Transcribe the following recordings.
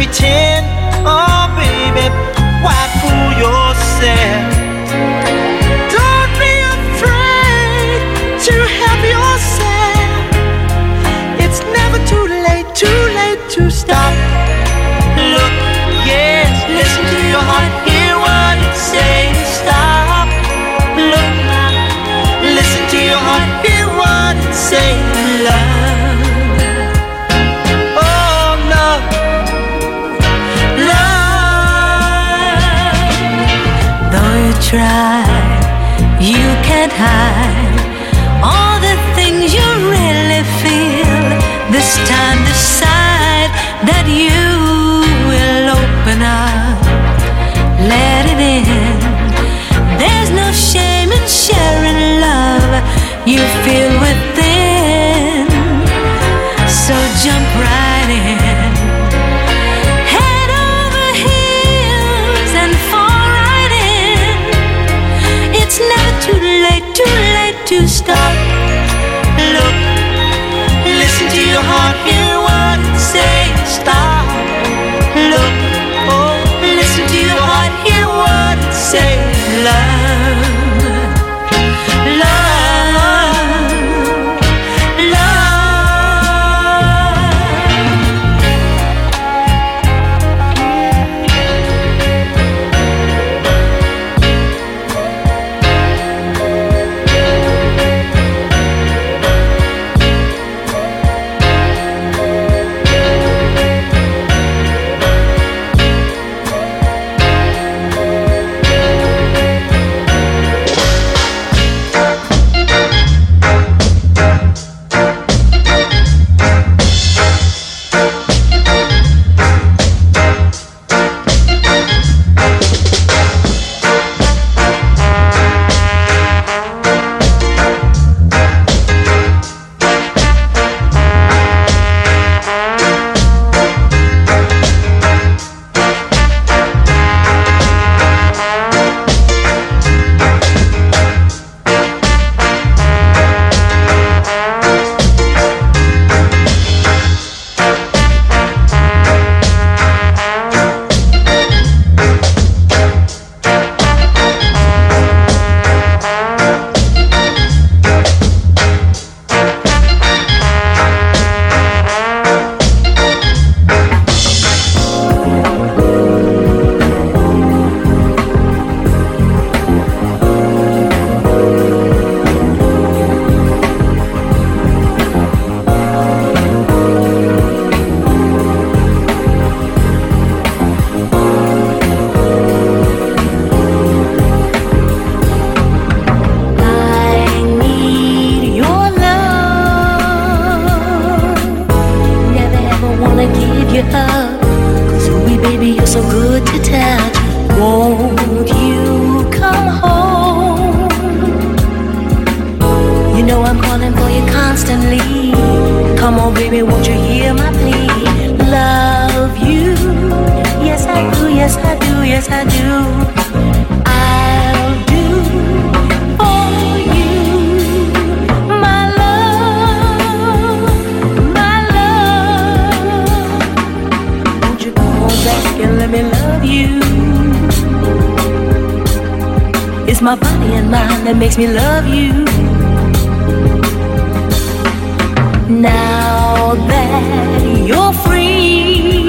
Pretend. It's my body and mind that makes me love you. Now that you're free,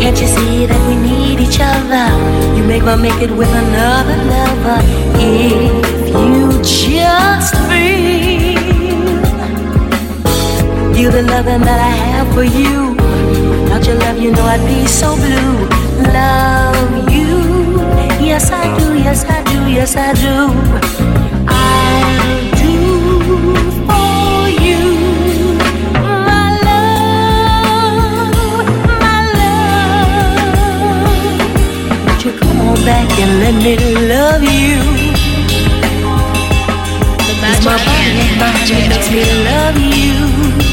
can't you see that we need each other? You make my make it with another lover. If you just feel you the loving that I have for you, without your love, you know I'd be so blue. Love yes I do, yes I do, yes I do. I'll do for you, my love, my love. Won't you come on back and let me love you? The magic My body DJ makes me love you.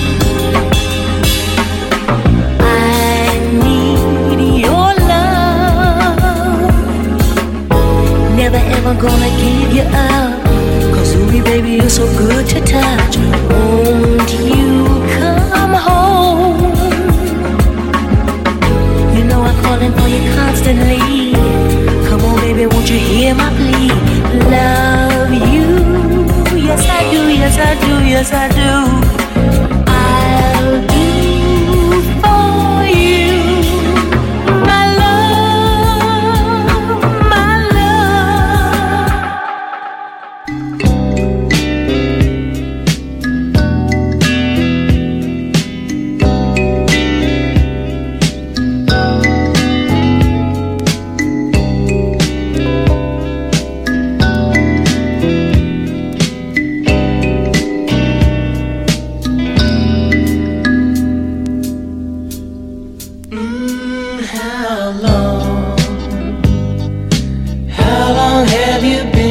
Never ever gonna give you up. Cause ooh, baby, you're so good to touch. Won't you come home? You know I'm calling for you constantly. Come on, baby, won't you hear my plea? Love you. Yes, I do, yes, I do, yes, I do. Have you been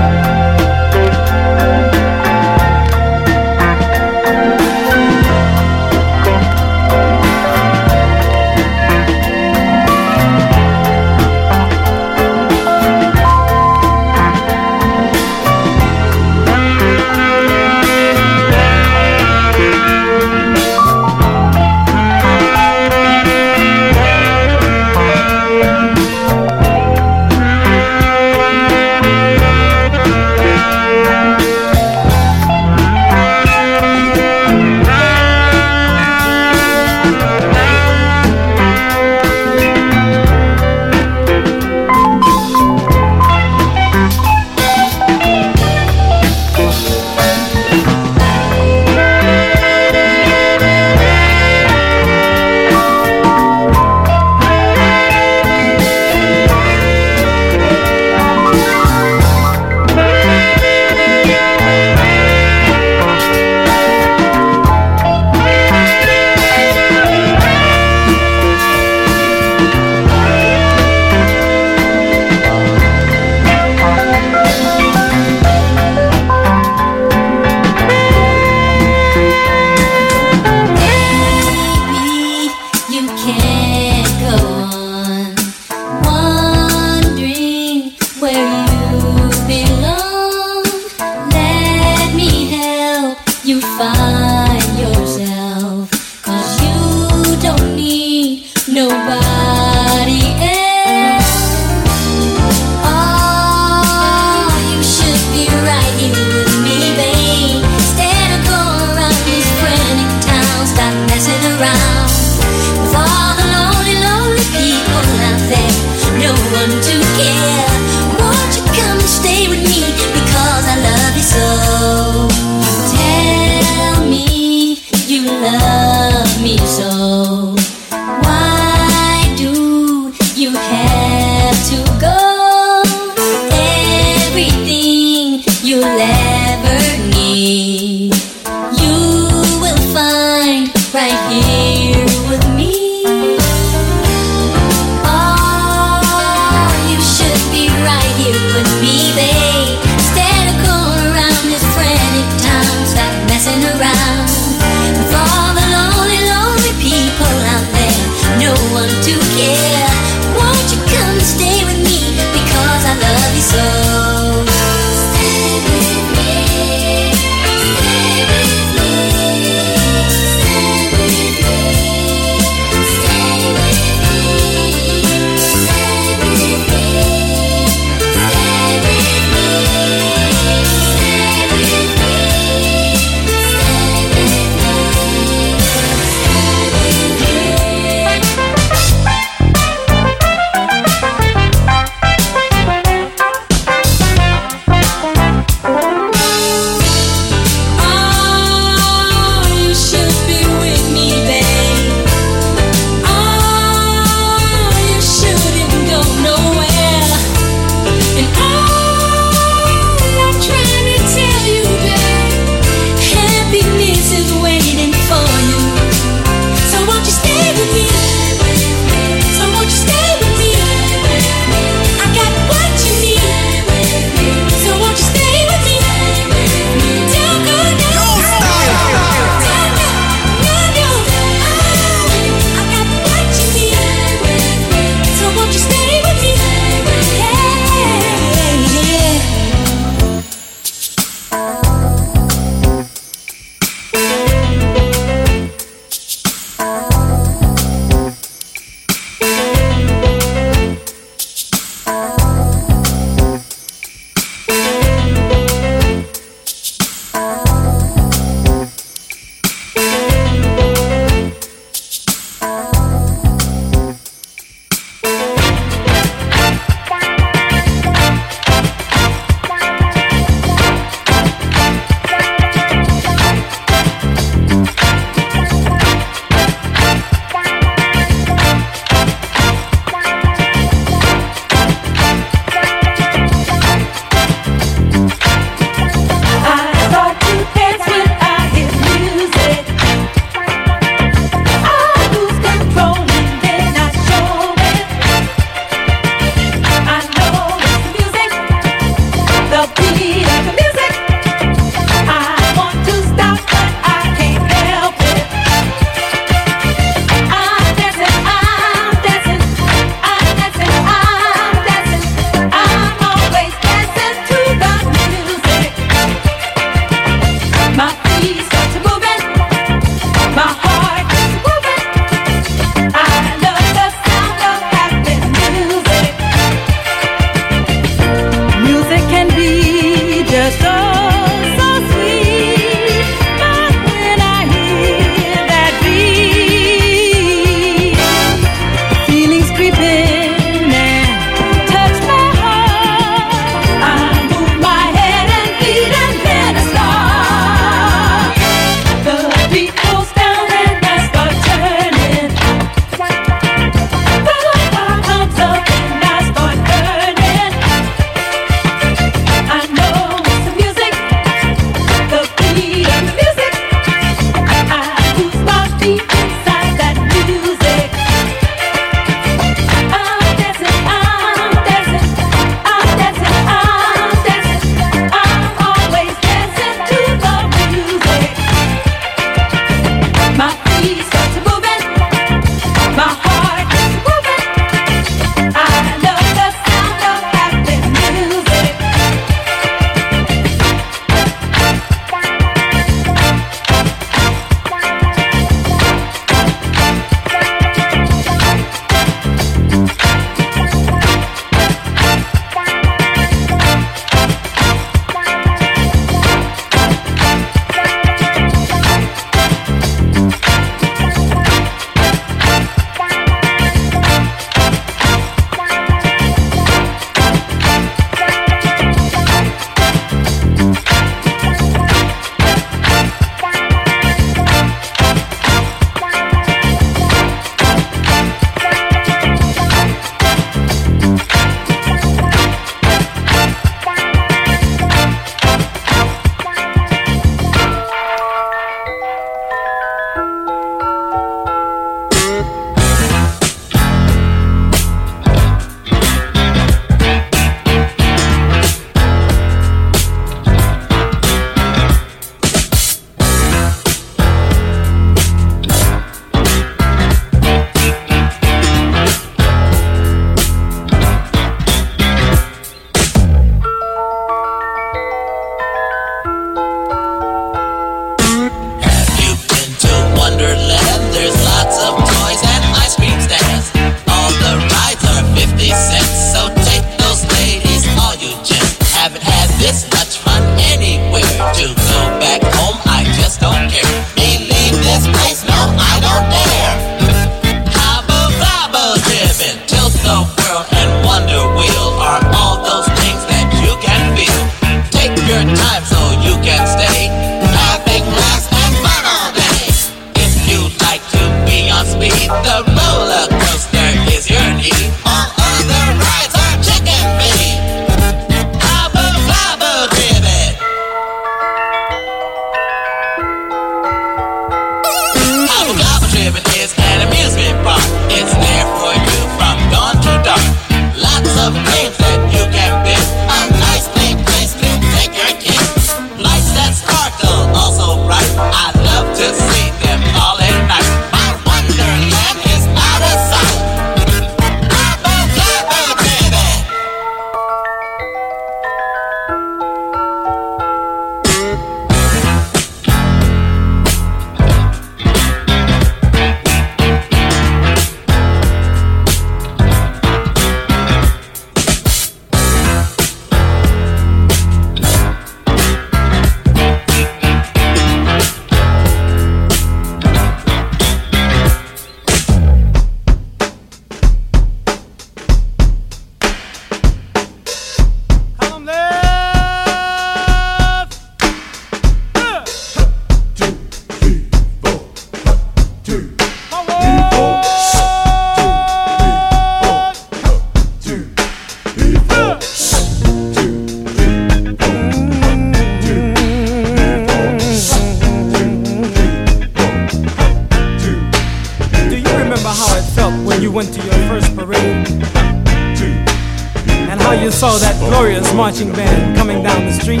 marching band coming down the street.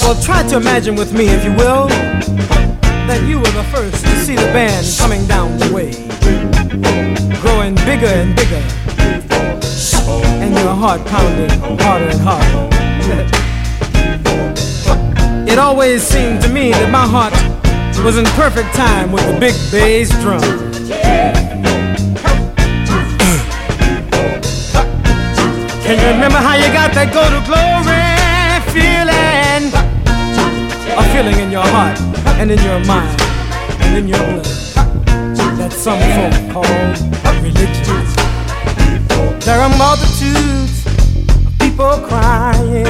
Well, try to imagine with me, if you will, that you were the first to see the band coming down the way, growing bigger and bigger, and your heart pounding harder and harder. It always seemed to me that my heart was in perfect time with the big bass drum. Can you remember how you got that go to glory feeling? A feeling in your heart and in your mind and in your blood that some folk call religion. There are multitudes of people crying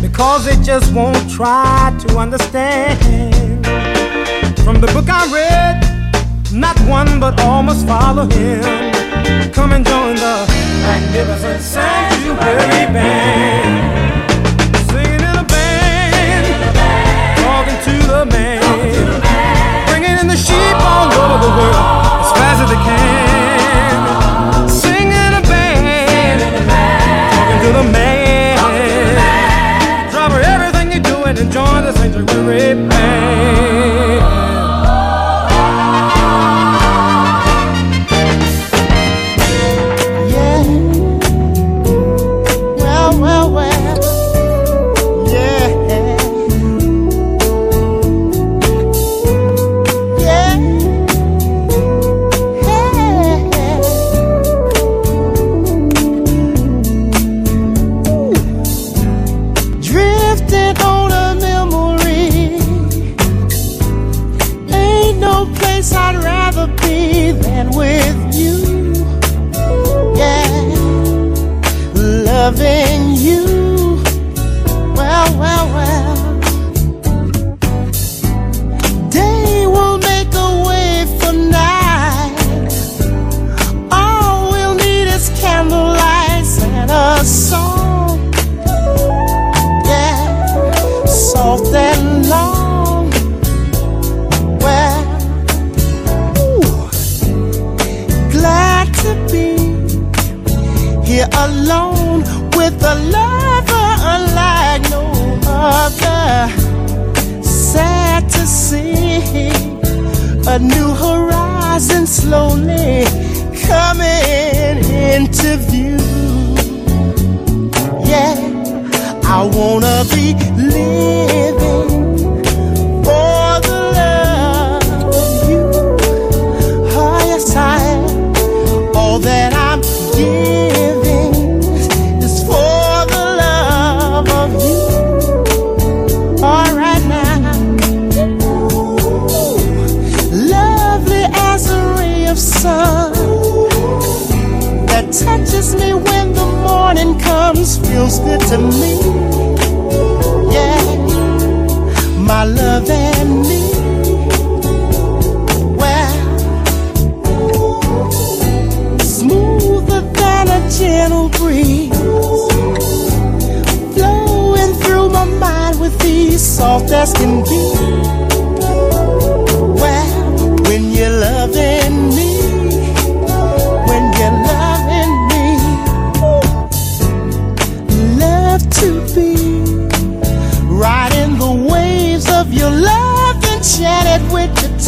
because they just won't try to understand. From the book I read, not one but all must follow him. Come and join the magnificent sanctuary band. Singing in a band, talking to the man, bringing in the sheep all over the world as fast as they can. Singing in a band, talking to the man, drop everything you're doing and join the sanctuary band.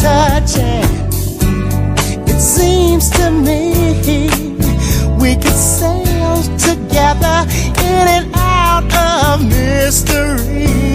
touching. It seems to me we could sail together in and out of mystery.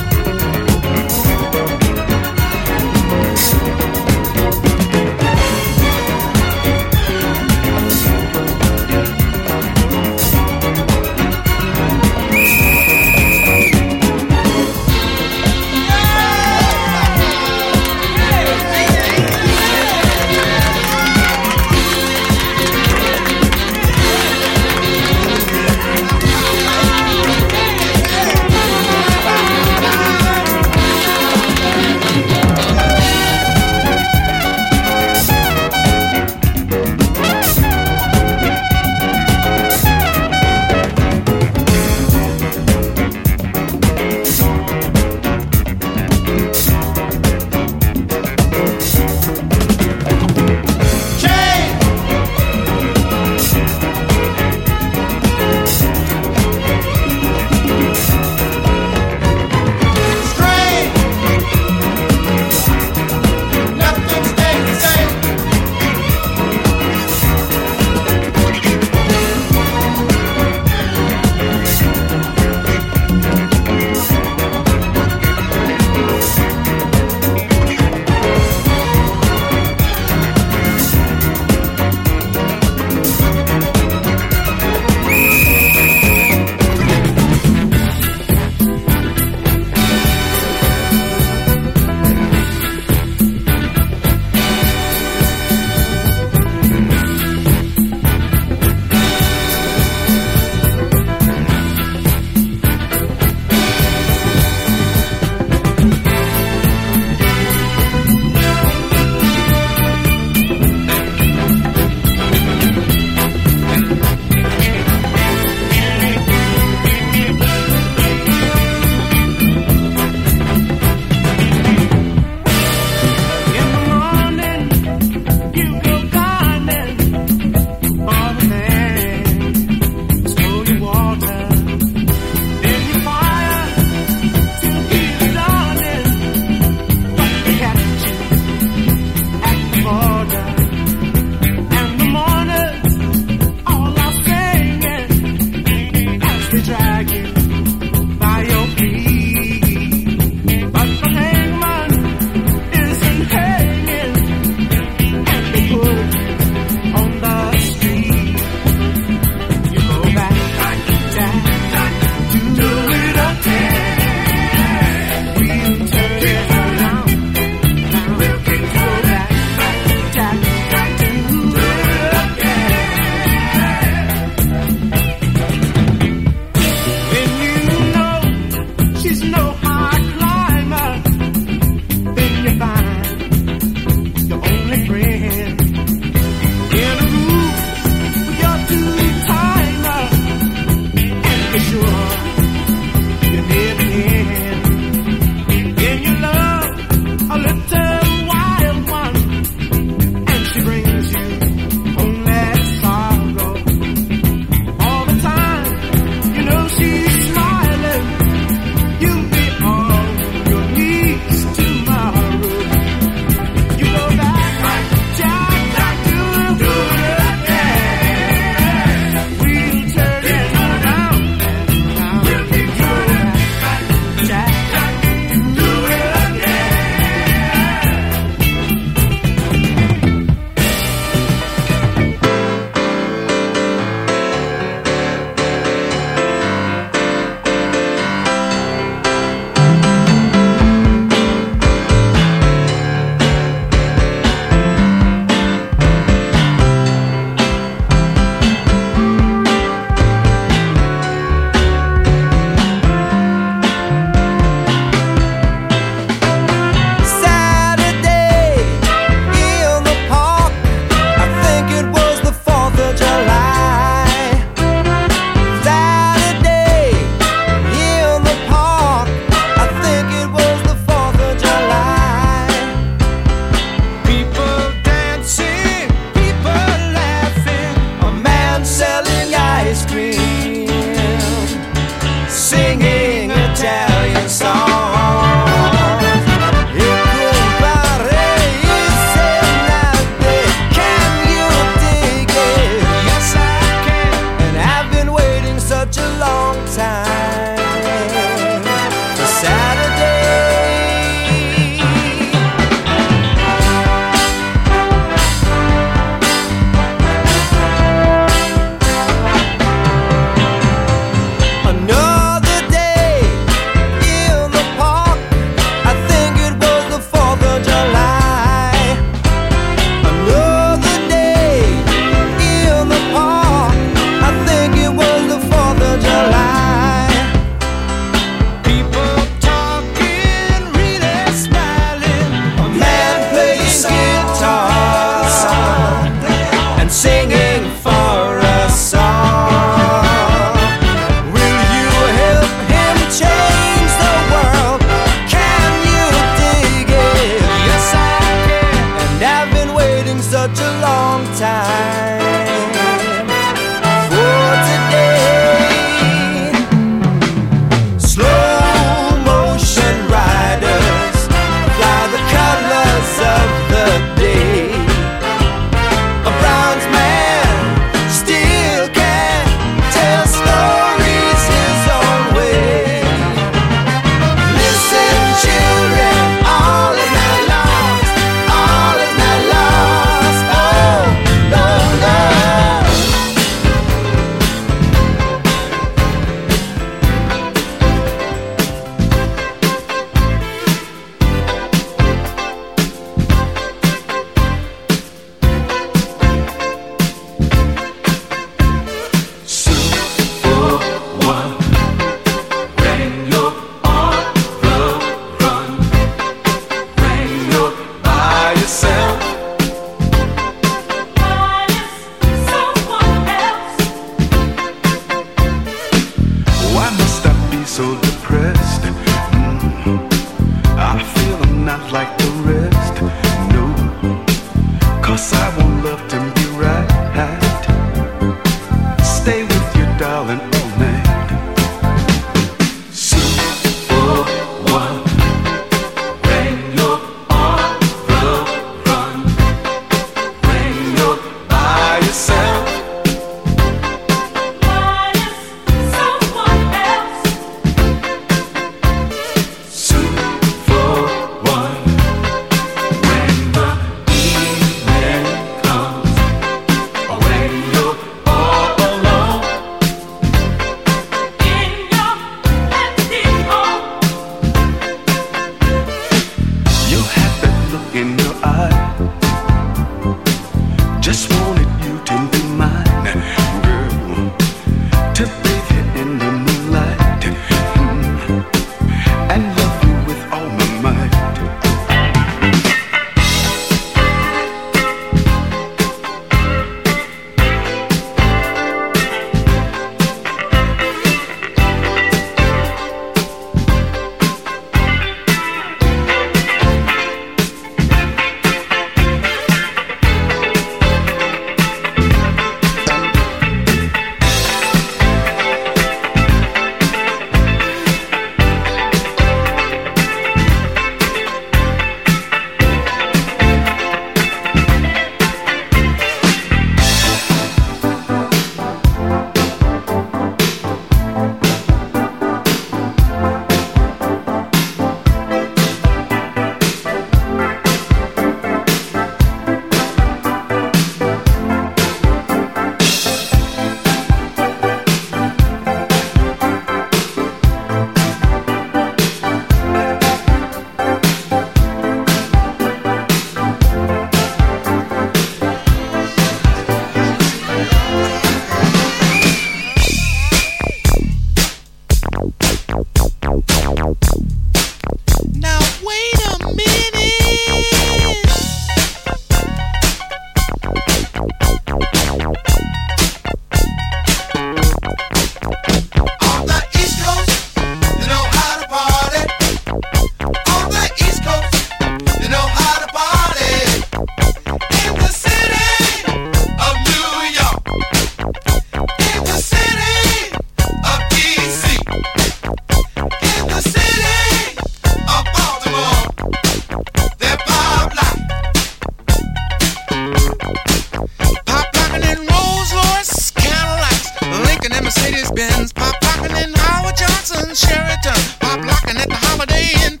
rocking in Mercedes Benz, pop locking in Howard Johnson, Sheraton, pop locking at the Holiday Inn.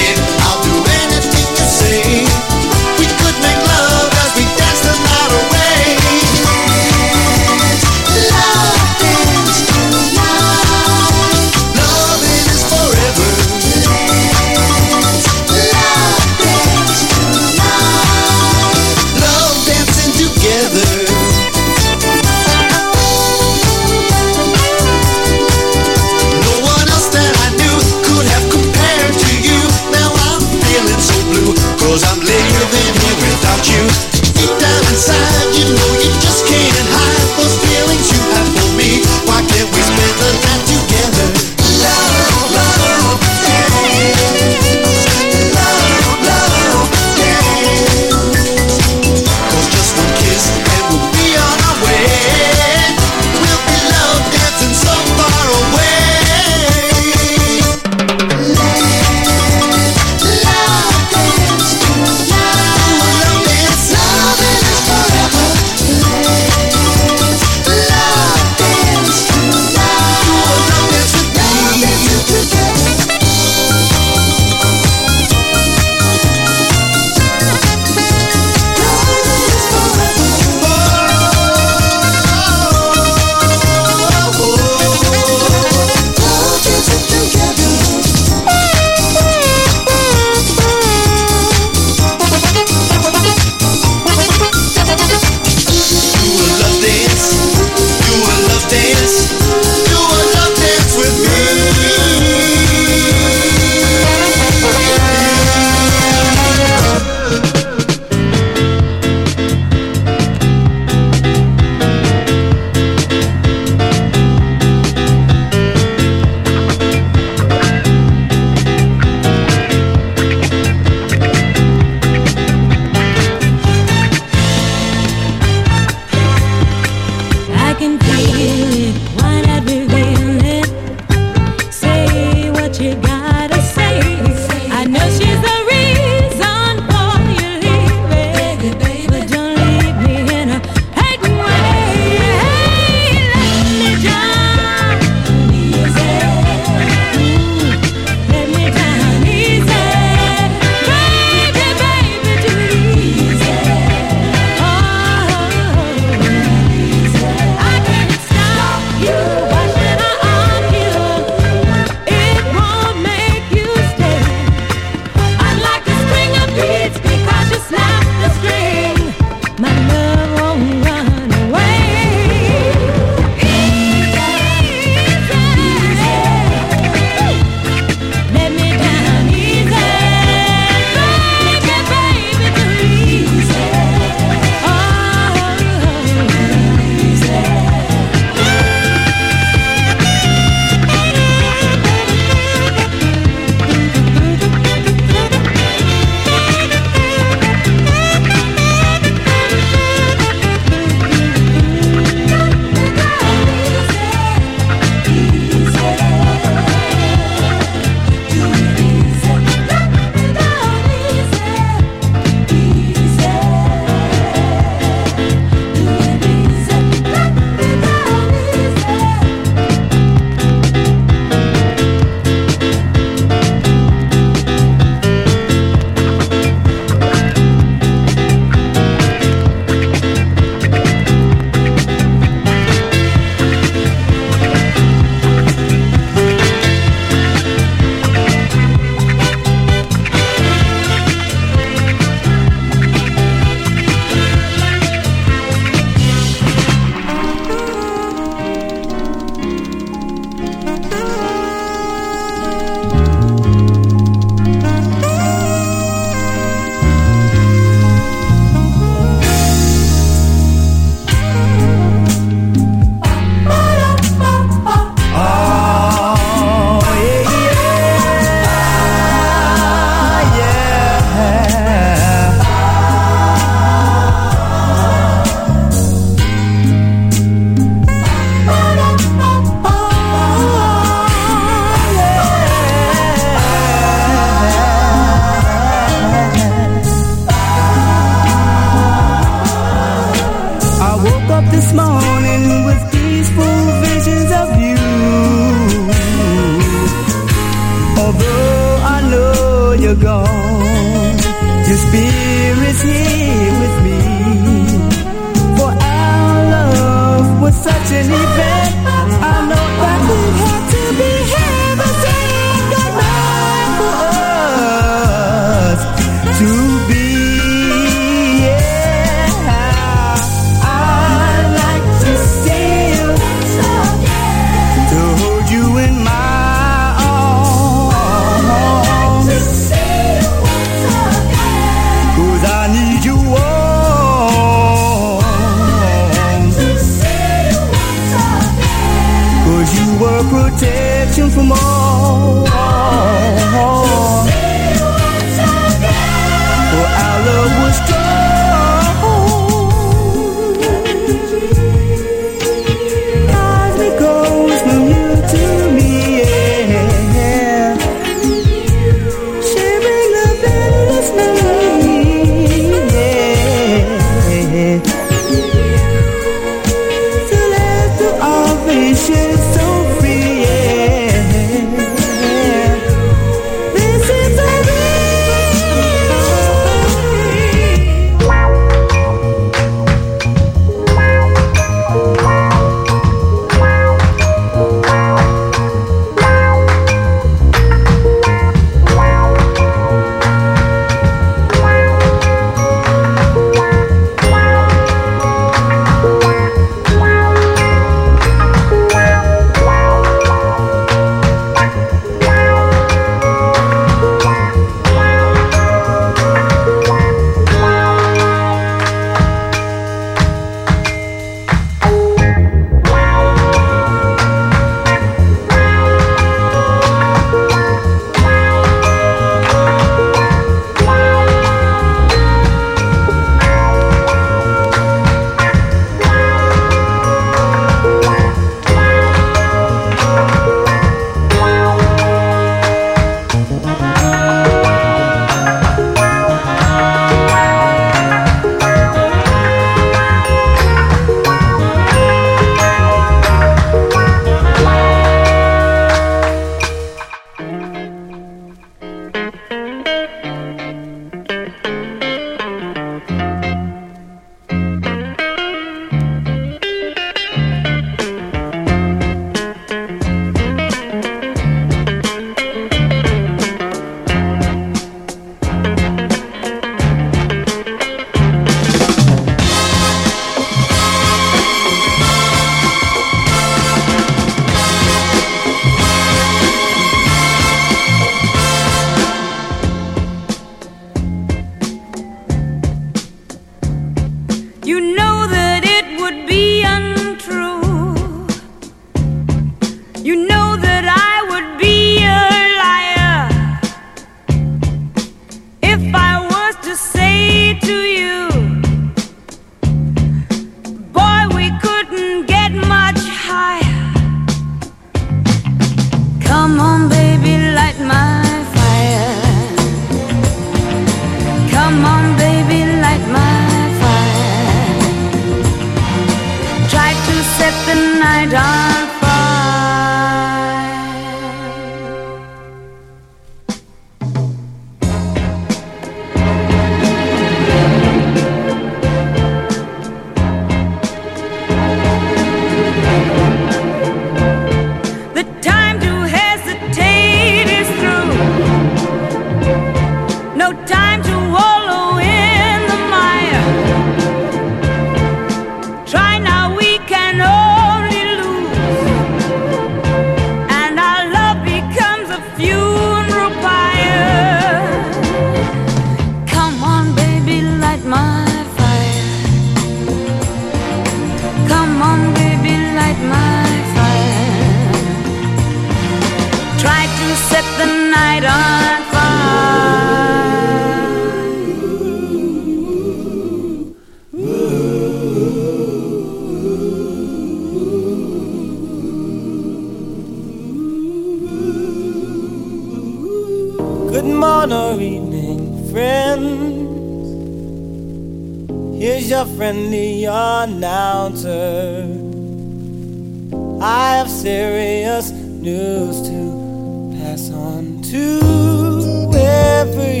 serious news to pass on to everybody.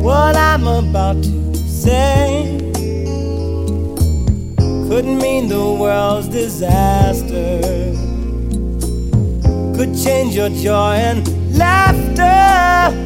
What I'm about to say could mean the world's disaster, could change your joy and laughter.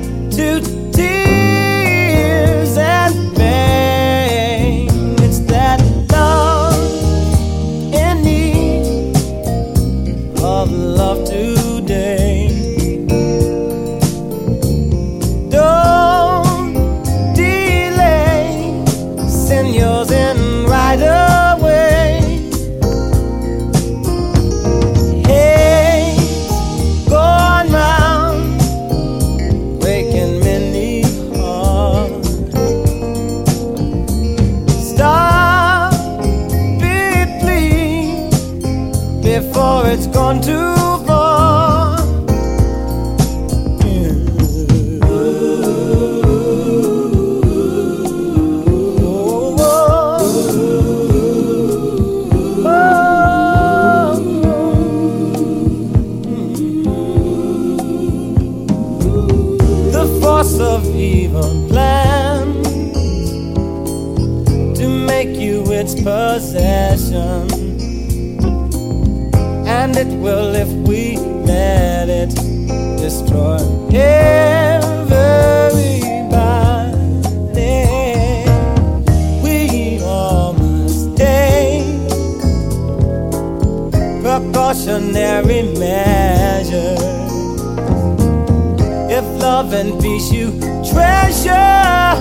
love and peace you treasure,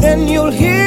then you'll hear.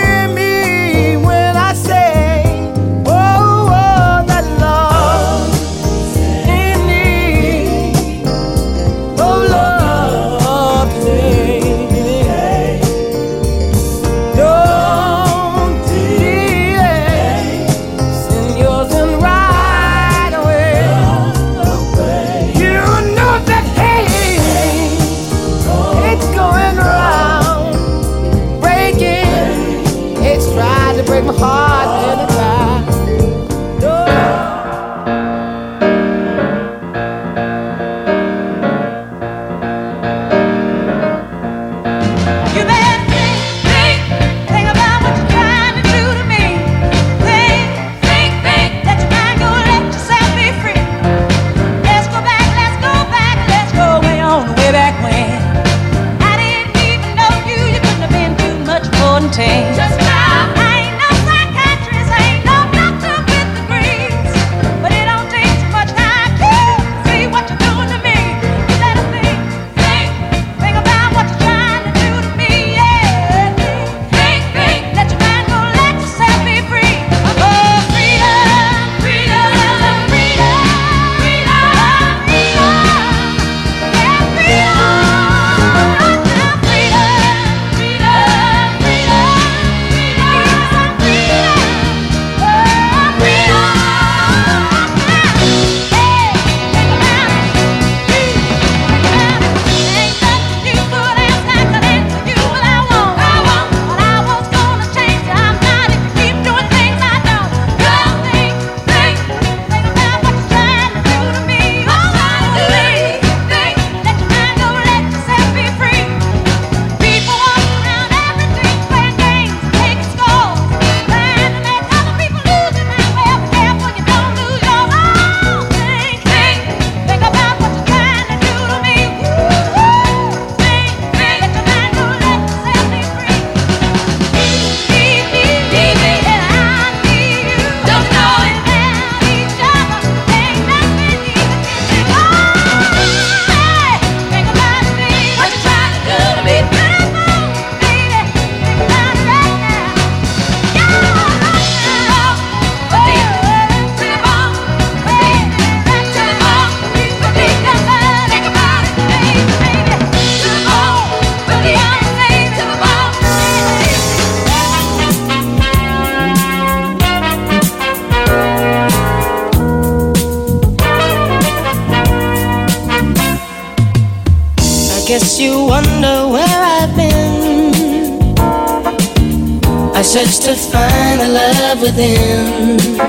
search to find the love within.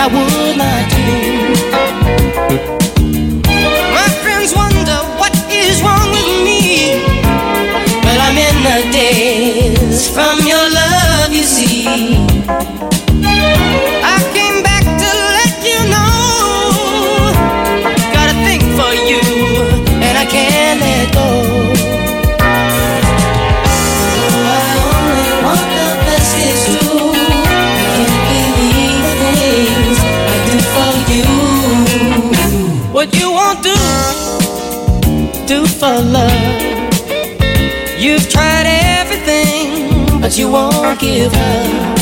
I would. what you won't do, do for love. You've tried everything, but you won't give up.